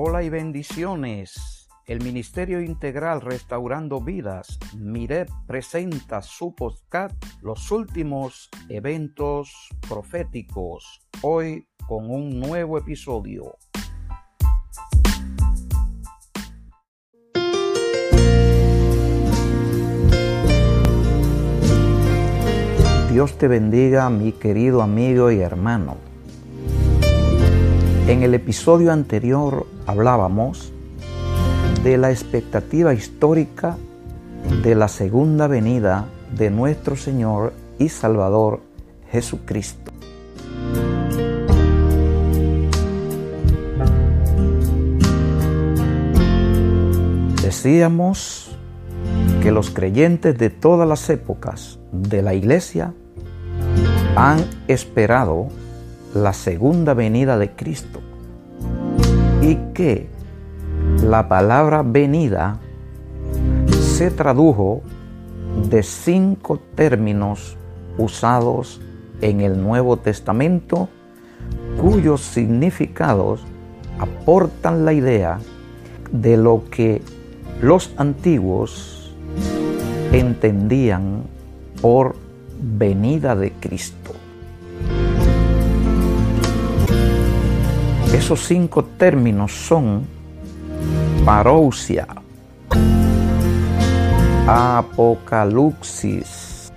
Hola y bendiciones. El Ministerio Integral Restaurando Vidas, MIREP, presenta su podcast Los últimos eventos proféticos, hoy con un nuevo episodio. Dios te bendiga, mi querido amigo y hermano. En el episodio anterior hablábamos de la expectativa histórica de la segunda venida de nuestro Señor y Salvador Jesucristo. Decíamos que los creyentes de todas las épocas de la iglesia han esperado la segunda venida de Cristo y que la palabra venida se tradujo de cinco términos usados en el Nuevo Testamento cuyos significados aportan la idea de lo que los antiguos entendían por venida de Cristo. Esos cinco términos son parousia, apocalipsis,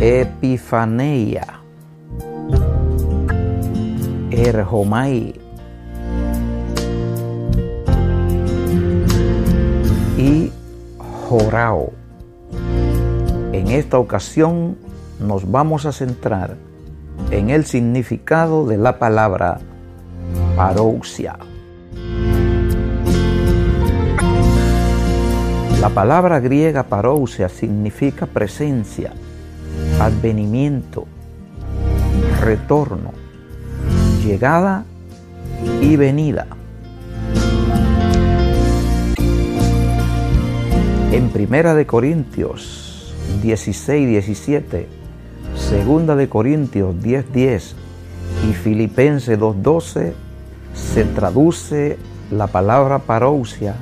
epifaneia, erjomai, y en esta ocasión nos vamos a centrar en el significado de la palabra parousia. La palabra griega parousia significa presencia, advenimiento, retorno, llegada y venida. En Primera de Corintios 16, 17, Segunda de Corintios 10, 10 y Filipenses 2, 12 se traduce la palabra parousia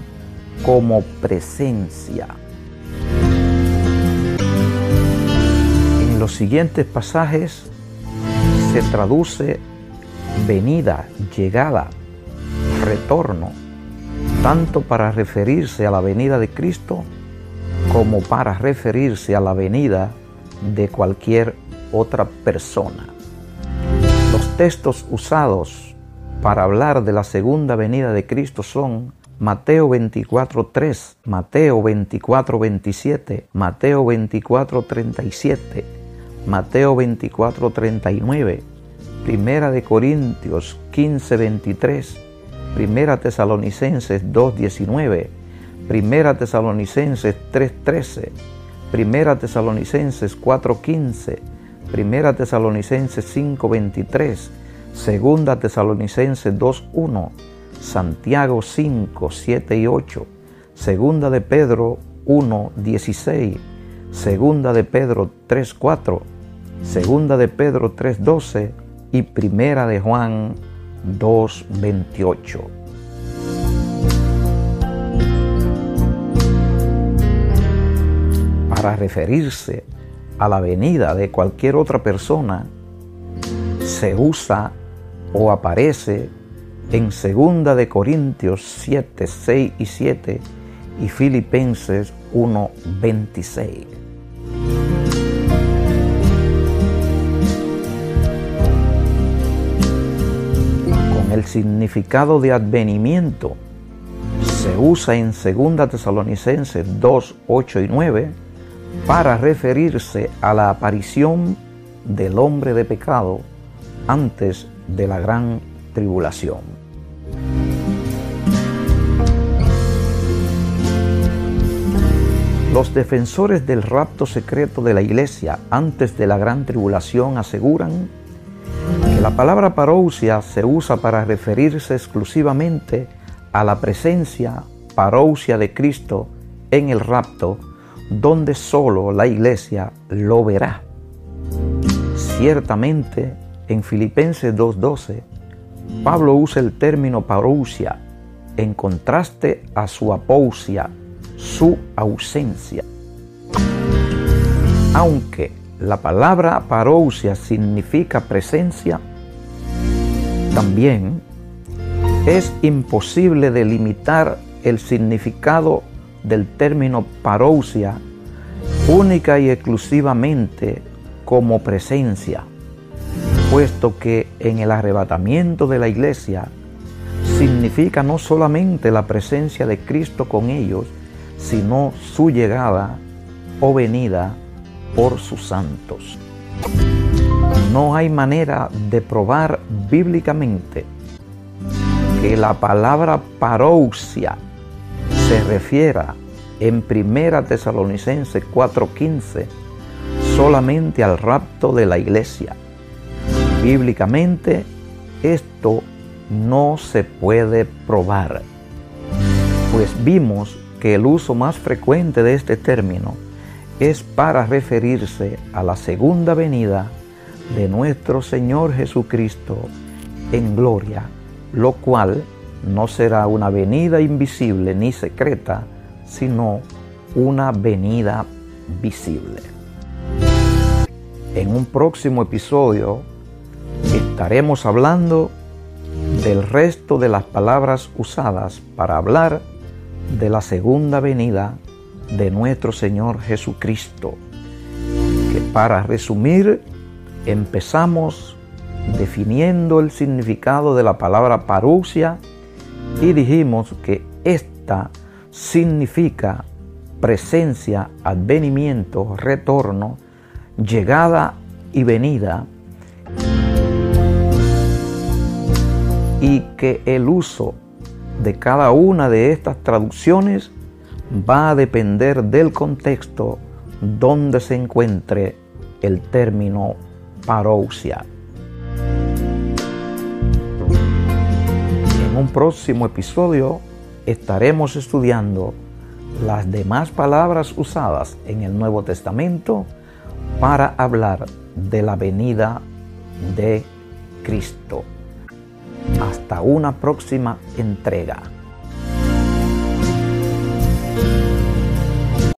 como presencia. En los siguientes pasajes se traduce venida, llegada, retorno, tanto para referirse a la venida de Cristo como para referirse a la venida de cualquier otra persona. Los textos usados para hablar de la segunda venida de Cristo son Mateo 24.3, Mateo 24.27, Mateo 24.37, Mateo 24.39, Primera de Corintios 15.23, Primera Tesalonicenses 2.19, Primera Tesalonicenses 3:13, Primera Tesalonicenses 4:15, Primera Tesalonicenses 5:23, Segunda Tesalonicenses 2:1, Santiago 5, 7 y 8, Segunda de Pedro 1, 16, Segunda de Pedro 3, 4, Segunda de Pedro 3, 12 y Primera de Juan 2, 28. para referirse a la venida de cualquier otra persona se usa o aparece en 2 de Corintios 7, 6 y 7 y Filipenses 1, 26. Con el significado de advenimiento se usa en 2 Tesalonicenses 2, 8 y 9 para referirse a la aparición del hombre de pecado antes de la gran tribulación. Los defensores del rapto secreto de la iglesia antes de la gran tribulación aseguran que la palabra parousia se usa para referirse exclusivamente a la presencia parousia de Cristo en el rapto donde solo la iglesia lo verá. Ciertamente en Filipenses 2.12, Pablo usa el término parousia en contraste a su apousia, su ausencia. Aunque la palabra parousia significa presencia, también es imposible delimitar el significado del término parousia única y exclusivamente como presencia, puesto que en el arrebatamiento de la iglesia significa no solamente la presencia de Cristo con ellos, sino su llegada o venida por sus santos. No hay manera de probar bíblicamente que la palabra parousia se refiera en Primera Tesalonicense 4:15 solamente al rapto de la iglesia. Bíblicamente esto no se puede probar, pues vimos que el uso más frecuente de este término es para referirse a la segunda venida de nuestro Señor Jesucristo en gloria, lo cual no será una venida invisible ni secreta, sino una venida visible. En un próximo episodio estaremos hablando del resto de las palabras usadas para hablar de la segunda venida de nuestro Señor Jesucristo, que para resumir empezamos definiendo el significado de la palabra parusia y dijimos que esta significa presencia, advenimiento, retorno, llegada y venida, y que el uso de cada una de estas traducciones va a depender del contexto donde se encuentre el término parousia. Un próximo episodio estaremos estudiando las demás palabras usadas en el Nuevo Testamento para hablar de la venida de Cristo. Hasta una próxima entrega.